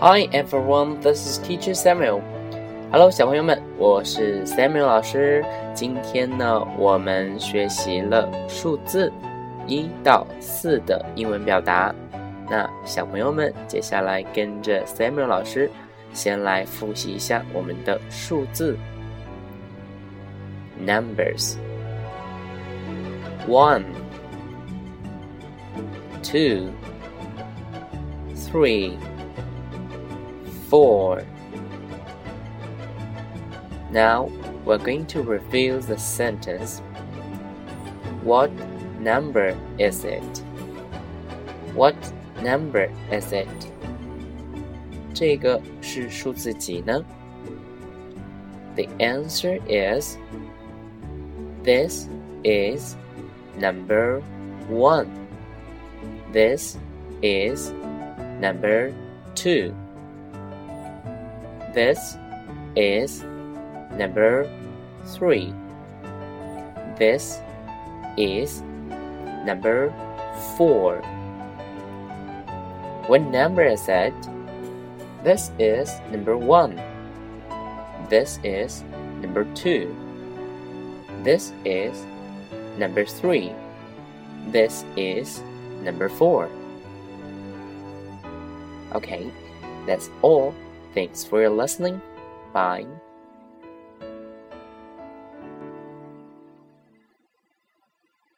Hi everyone, this is Teacher Samuel. Hello，小朋友们，我是 Samuel 老师。今天呢，我们学习了数字一到四的英文表达。那小朋友们，接下来跟着 Samuel 老师，先来复习一下我们的数字 numbers。One, two, three four. Now we're going to review the sentence. What number is it? What number is it? 这个是数字几呢？The answer is this is number one. This is number two. This is number three. This is number four. What number is it? This is number one. This is number two. This is number three. This is number four. Okay, that's all. Thanks for your listening. Bye.